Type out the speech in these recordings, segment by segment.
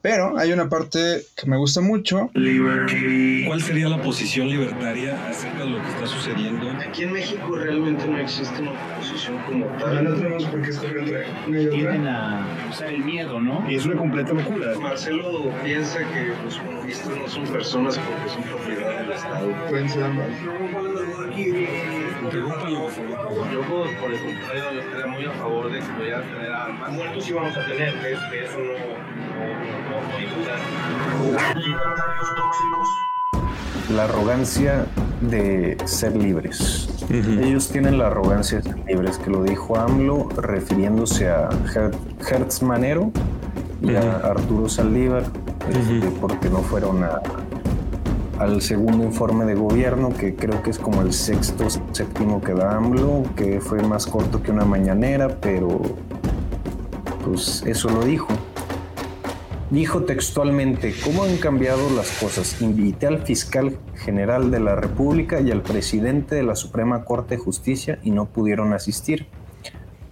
Pero hay una parte que me gusta mucho. ¿Cuál sería la posición libertaria acerca de lo que está sucediendo? Aquí en México realmente no existe una posición como tal. no tenemos por qué escoger entre una y Tienden a usar el miedo, ¿no? Y es una completa locura. Marcelo piensa que los comunistas no son personas porque son propiedad del Estado. Pueden ser ambas. Interrúmpalo, por favor. Yo, por por el contrario, yo estaría muy a favor de que pudiera tener armas. Muertos sí vamos a tener, que, que eso no, no, no, tóxicos. La arrogancia de ser libres. Ellos tienen la arrogancia de ser libres, que lo dijo AMLO refiriéndose a Her- Hertz Manero y a Arturo Saldívar, este, porque no fueron a- al segundo informe de gobierno, que creo que es como el sexto, séptimo que da AMLO, que fue más corto que una mañanera, pero pues eso lo dijo. Dijo textualmente, ¿cómo han cambiado las cosas? Invité al fiscal general de la República y al presidente de la Suprema Corte de Justicia y no pudieron asistir.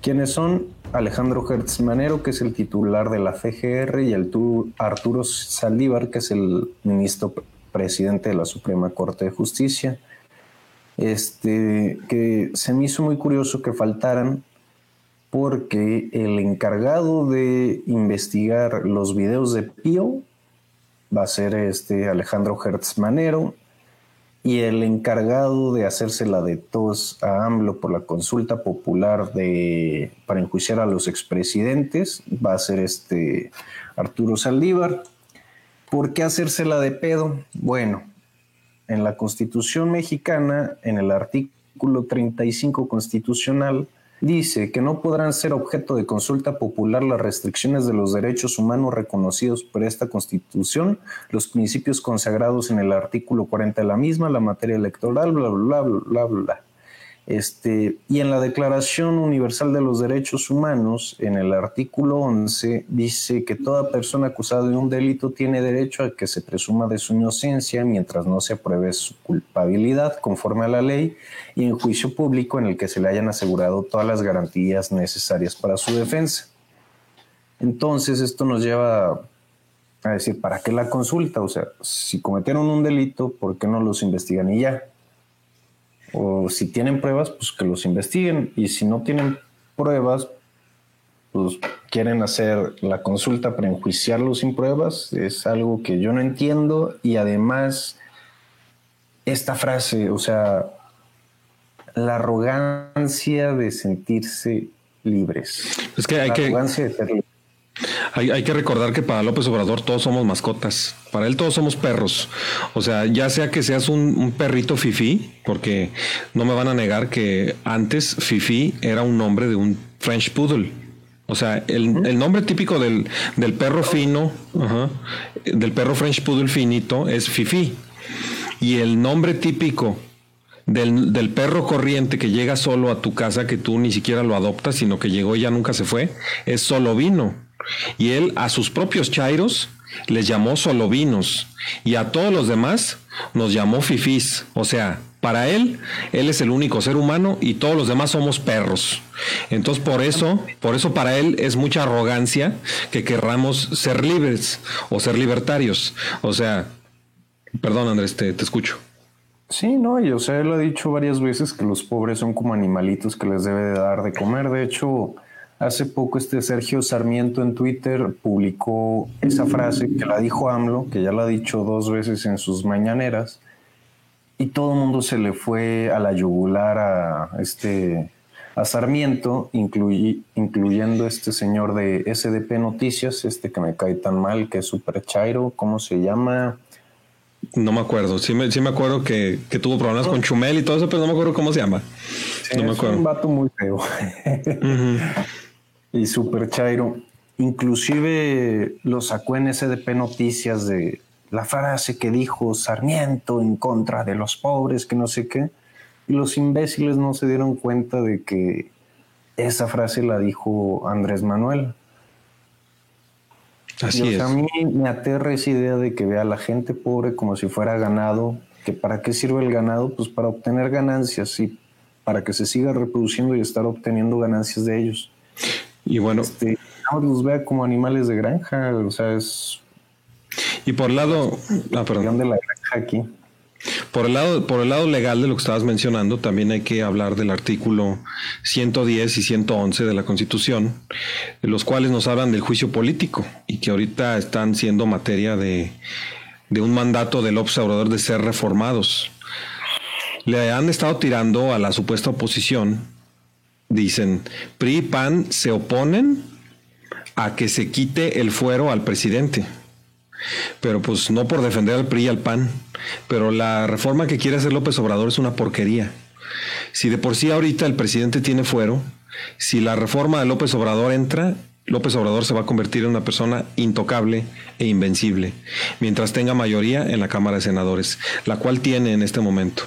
¿Quiénes son? Alejandro Hertz Manero, que es el titular de la FGR, y el tu- Arturo Saldívar, que es el ministro presidente de la Suprema Corte de Justicia. Este, que se me hizo muy curioso que faltaran porque el encargado de investigar los videos de Pío va a ser este Alejandro Hertz Manero y el encargado de hacerse la de tos a AMLO por la consulta popular de para enjuiciar a los expresidentes va a ser este Arturo Saldívar. ¿Por qué hacérsela de pedo? Bueno, en la Constitución mexicana, en el artículo 35 constitucional, dice que no podrán ser objeto de consulta popular las restricciones de los derechos humanos reconocidos por esta Constitución, los principios consagrados en el artículo 40 de la misma, la materia electoral, bla, bla, bla, bla, bla. Este, y en la Declaración Universal de los Derechos Humanos, en el artículo 11, dice que toda persona acusada de un delito tiene derecho a que se presuma de su inocencia mientras no se apruebe su culpabilidad conforme a la ley y en juicio público en el que se le hayan asegurado todas las garantías necesarias para su defensa. Entonces, esto nos lleva a decir, ¿para qué la consulta? O sea, si cometieron un delito, ¿por qué no los investigan y ya? O si tienen pruebas, pues que los investiguen. Y si no tienen pruebas, pues quieren hacer la consulta para enjuiciarlos sin pruebas. Es algo que yo no entiendo. Y además, esta frase, o sea, la arrogancia de sentirse libres. Es que hay la que, arrogancia de ser libres. Hay, hay que recordar que para López Obrador todos somos mascotas. Para él todos somos perros. O sea, ya sea que seas un, perrito fifí, porque no me van a negar que antes fifí era un nombre de un French Poodle. O sea, el, nombre típico del, del perro fino, del perro French Poodle finito es fifí. Y el nombre típico del, del perro corriente que llega solo a tu casa, que tú ni siquiera lo adoptas, sino que llegó y ya nunca se fue, es solovino. Y él a sus propios chairos les llamó solovinos y a todos los demás nos llamó fifís. O sea, para él, él es el único ser humano y todos los demás somos perros. Entonces, por eso, por eso para él es mucha arrogancia que querramos ser libres o ser libertarios. O sea, perdón Andrés, te, te escucho. Sí, no, y o sea, él ha dicho varias veces que los pobres son como animalitos que les debe de dar de comer. De hecho, hace poco este Sergio Sarmiento en Twitter publicó esa frase que la dijo AMLO, que ya la ha dicho dos veces en sus mañaneras, y todo el mundo se le fue a la yugular a este a Sarmiento, incluyendo este señor de SDP Noticias, este que me cae tan mal, que es super chairo, ¿cómo se llama? No me acuerdo. Sí me, sí me acuerdo que, que tuvo problemas con Chumel y todo eso, pero no me acuerdo cómo se llama. no me es acuerdo. un vato muy feo. y super chairo. Inclusive lo sacó en SDP Noticias de la frase que dijo Sarmiento en contra de los pobres, que no sé qué. Y los imbéciles no se dieron cuenta de que esa frase la dijo Andrés Manuel. Así Y, o es. a mí me aterra esa idea de que vea a la gente pobre como si fuera ganado, que para qué sirve el ganado, pues para obtener ganancias y para que se siga reproduciendo y estar obteniendo ganancias de ellos. Y bueno, Este, no los vea como animales de granja, o sea, es Y por el lado, ah, perdón. de la granja aquí. Por el, lado, por el lado legal de lo que estabas mencionando, también hay que hablar del artículo 110 y 111 de la Constitución, los cuales nos hablan del juicio político y que ahorita están siendo materia de, de un mandato del observador de ser reformados. Le han estado tirando a la supuesta oposición, dicen, PRI y PAN se oponen a que se quite el fuero al presidente pero pues no por defender al PRI y al PAN, pero la reforma que quiere hacer López Obrador es una porquería. Si de por sí ahorita el presidente tiene fuero, si la reforma de López Obrador entra, López Obrador se va a convertir en una persona intocable e invencible, mientras tenga mayoría en la Cámara de Senadores, la cual tiene en este momento.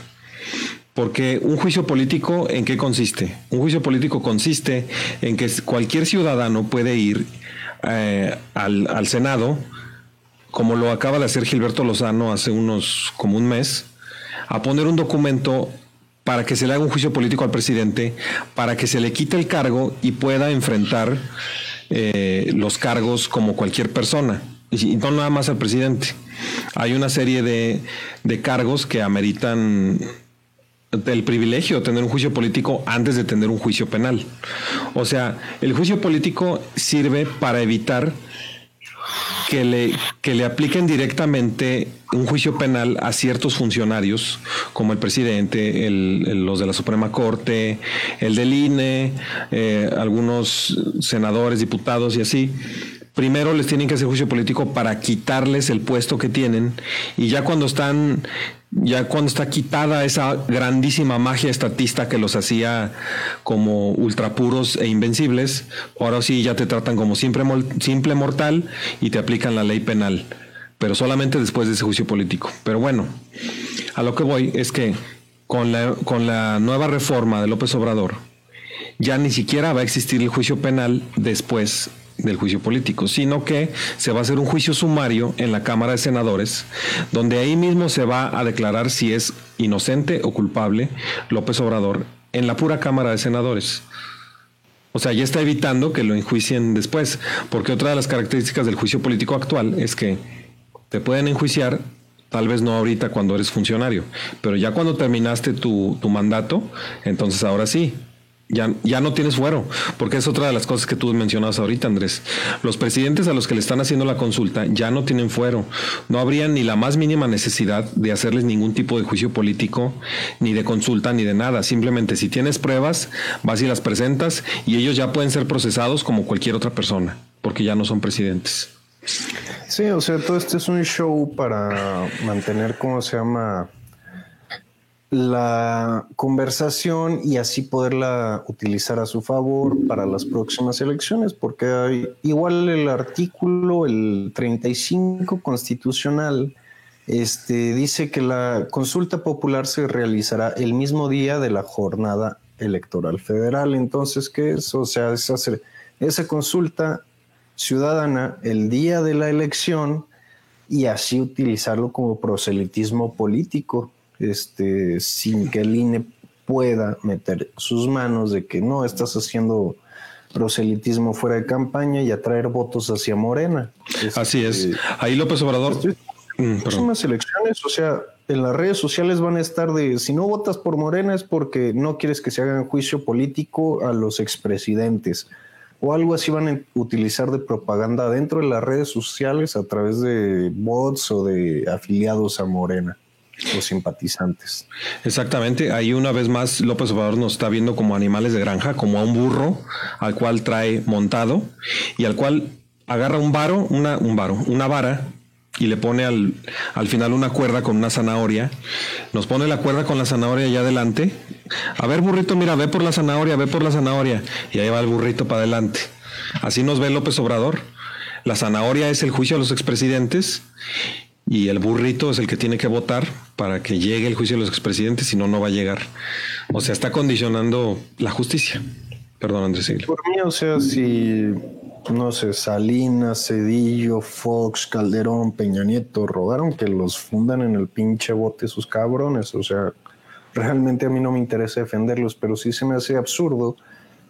Porque un juicio político, ¿en qué consiste? Un juicio político consiste en que cualquier ciudadano puede ir eh, al, al Senado, como lo acaba de hacer Gilberto Lozano hace unos como un mes, a poner un documento para que se le haga un juicio político al presidente, para que se le quite el cargo y pueda enfrentar eh, los cargos como cualquier persona, y no nada más al presidente. Hay una serie de, de cargos que ameritan el privilegio de tener un juicio político antes de tener un juicio penal. O sea, el juicio político sirve para evitar que le, que le apliquen directamente un juicio penal a ciertos funcionarios, como el presidente, los de la Suprema Corte, el del INE, eh, algunos senadores, diputados y así. Primero les tienen que hacer juicio político para quitarles el puesto que tienen y ya cuando están ya cuando está quitada esa grandísima magia estatista que los hacía como ultrapuros e invencibles, ahora sí ya te tratan como simple, simple mortal y te aplican la ley penal, pero solamente después de ese juicio político. Pero bueno, a lo que voy es que con la, con la nueva reforma de López Obrador, ya ni siquiera va a existir el juicio penal después del juicio político, sino que se va a hacer un juicio sumario en la Cámara de Senadores, donde ahí mismo se va a declarar si es inocente o culpable López Obrador en la pura Cámara de Senadores. O sea, ya está evitando que lo enjuicien después, porque otra de las características del juicio político actual es que te pueden enjuiciar, tal vez no ahorita cuando eres funcionario, pero ya cuando terminaste tu, tu mandato, entonces ahora sí, ya, ya, no tienes fuero, porque es otra de las cosas que tú mencionabas ahorita, Andrés. Los presidentes a los que le están haciendo la consulta ya no tienen fuero. No habría ni la más mínima necesidad de hacerles ningún tipo de juicio político, ni de consulta, ni de nada. Simplemente si tienes pruebas, vas y las presentas y ellos ya pueden ser procesados como cualquier otra persona, porque ya no son presidentes. Sí, o sea, todo esto es un show para mantener, ¿cómo se llama? La conversación y así poderla utilizar a su favor para las próximas elecciones, porque hay, igual el artículo, el 35 constitucional, este, dice que la consulta popular se realizará el mismo día de la jornada electoral federal. Entonces, ¿qué es? O sea, es hacer esa consulta ciudadana el día de la elección y así utilizarlo como proselitismo político este, sin que el INE pueda meter sus manos de que no estás haciendo proselitismo fuera de campaña y atraer votos hacia Morena. Así es. Este, Ahí López Obrador. En mm, próximas elecciones, o sea, en las redes sociales van a estar de si no votas por Morena es porque no quieres que se hagan juicio político a los expresidentes o algo así van a utilizar de propaganda dentro de las redes sociales a través de bots o de afiliados a Morena los simpatizantes. Exactamente, ahí una vez más López Obrador nos está viendo como animales de granja, como a un burro al cual trae montado y al cual agarra un varo, una, un varo, una vara y le pone al, al final una cuerda con una zanahoria. Nos pone la cuerda con la zanahoria allá adelante. A ver, burrito, mira, ve por la zanahoria, ve por la zanahoria. Y ahí va el burrito para adelante. Así nos ve López Obrador. La zanahoria es el juicio a los expresidentes y el burrito es el que tiene que votar para que llegue el juicio de los expresidentes, si no, no va a llegar. O sea, está condicionando la justicia. Perdón, Andrés. Por mí, o sea, si, no sé, Salinas, Cedillo, Fox, Calderón, Peña Nieto rogaron que los fundan en el pinche bote sus cabrones. O sea, realmente a mí no me interesa defenderlos, pero sí se me hace absurdo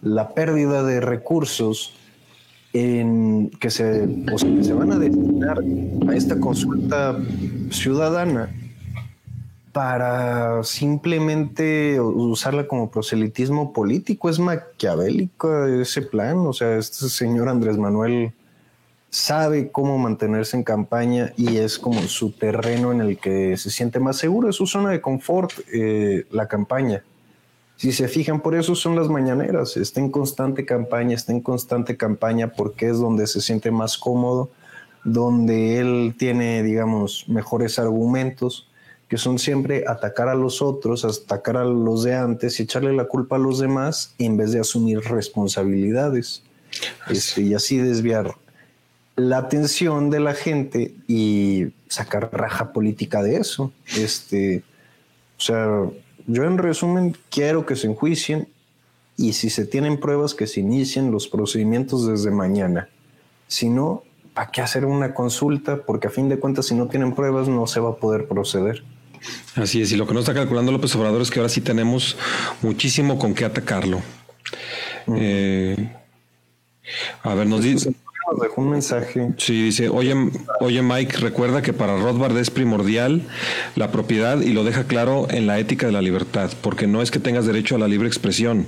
la pérdida de recursos en que se, o sea, que se van a destinar a esta consulta ciudadana para simplemente usarla como proselitismo político. Es maquiavélico ese plan. O sea, este señor Andrés Manuel sabe cómo mantenerse en campaña y es como su terreno en el que se siente más seguro, es su zona de confort, eh, la campaña. Si se fijan, por eso son las mañaneras, está en constante campaña, está en constante campaña porque es donde se siente más cómodo, donde él tiene, digamos, mejores argumentos, que son siempre atacar a los otros, atacar a los de antes y echarle la culpa a los demás en vez de asumir responsabilidades. Este, y así desviar la atención de la gente y sacar raja política de eso. Este, o sea, yo en resumen quiero que se enjuicien y si se tienen pruebas que se inicien los procedimientos desde mañana. Si no, ¿para qué hacer una consulta? Porque a fin de cuentas, si no tienen pruebas, no se va a poder proceder. Así es, y lo que nos está calculando López Obrador es que ahora sí tenemos muchísimo con qué atacarlo. Eh, a ver, nos dice dejó un mensaje. Sí, dice, oye, oye Mike, recuerda que para Rothbard es primordial la propiedad y lo deja claro en la ética de la libertad, porque no es que tengas derecho a la libre expresión,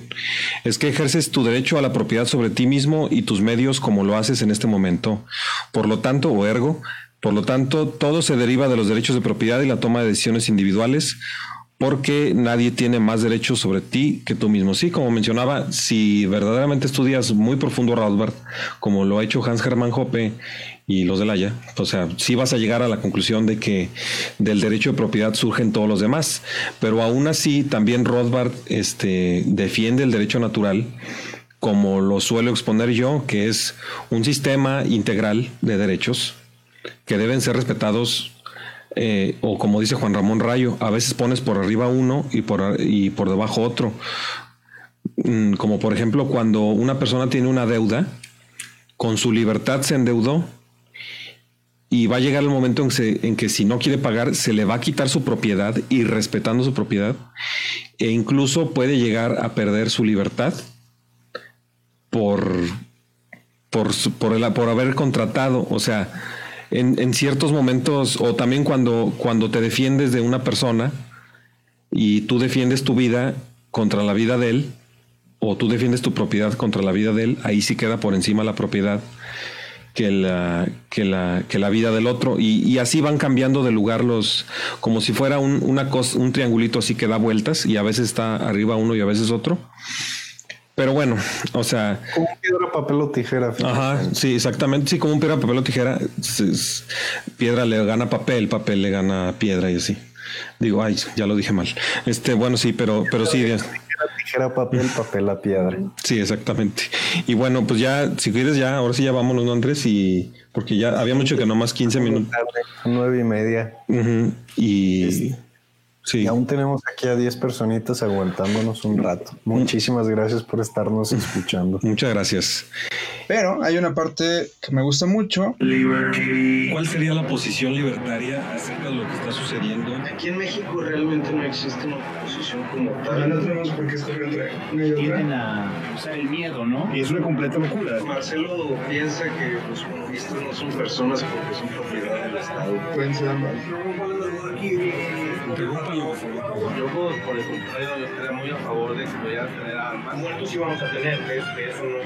es que ejerces tu derecho a la propiedad sobre ti mismo y tus medios como lo haces en este momento. Por lo tanto, o ergo, por lo tanto, todo se deriva de los derechos de propiedad y la toma de decisiones individuales porque nadie tiene más derechos sobre ti que tú mismo. Sí, como mencionaba, si verdaderamente estudias muy profundo Rothbard, como lo ha hecho Hans Hermann Hoppe y los de Haya, o sea, sí vas a llegar a la conclusión de que del derecho de propiedad surgen todos los demás, pero aún así también Rothbard este, defiende el derecho natural como lo suelo exponer yo, que es un sistema integral de derechos que deben ser respetados eh, o como dice Juan Ramón Rayo, a veces pones por arriba uno y por, y por debajo otro. Mm, como por ejemplo cuando una persona tiene una deuda, con su libertad se endeudó y va a llegar el momento en, en que si no quiere pagar se le va a quitar su propiedad y respetando su propiedad e incluso puede llegar a perder su libertad por, por, por, por haber contratado, o sea, en, ciertos momentos o también cuando, cuando te defiendes de una persona y tú defiendes tu vida contra la vida de él o tú defiendes tu propiedad contra la vida de él, ahí sí queda por encima la propiedad que la, que la, que la vida del otro. Y, así van cambiando de lugar los, como si fuera un, una cosa, un triangulito así que da vueltas y a veces está arriba uno y a veces otro. Pero bueno, o sea. Como un piedra, papel o tijera. Ajá, sí, exactamente. Sí, como un piedra, papel o tijera. Piedra le gana papel, papel le gana piedra y así. Digo, ay, ya lo dije mal. Este, bueno, sí, pero, pero sí. Tijera, papel, papel a piedra. Sí, exactamente. Y bueno, pues ya, si quieres, ya, ahora sí ya vámonos, ¿no, Andrés? Y porque ya había mucho que no más 15 minutos. Nueve y media. Y. Y aún tenemos aquí a 10 personitas aguantándonos un rato. Muchísimas gracias por estarnos escuchando. Muchas gracias. Pero hay una parte que me gusta mucho. ¿Cuál sería la posición libertaria acerca de lo que está sucediendo? Aquí en México realmente no existe una posición como tal. No tenemos por qué escoger entre Tienden a usar el miedo, ¿no? Y es una completa locura. Marcelo piensa que los comunistas no son personas porque son propiedad del Estado. Pueden ser ambas. Yo, por el contrario, yo estaría muy a favor de que pudiera tener a más muertos y vamos a tener, que, eso no.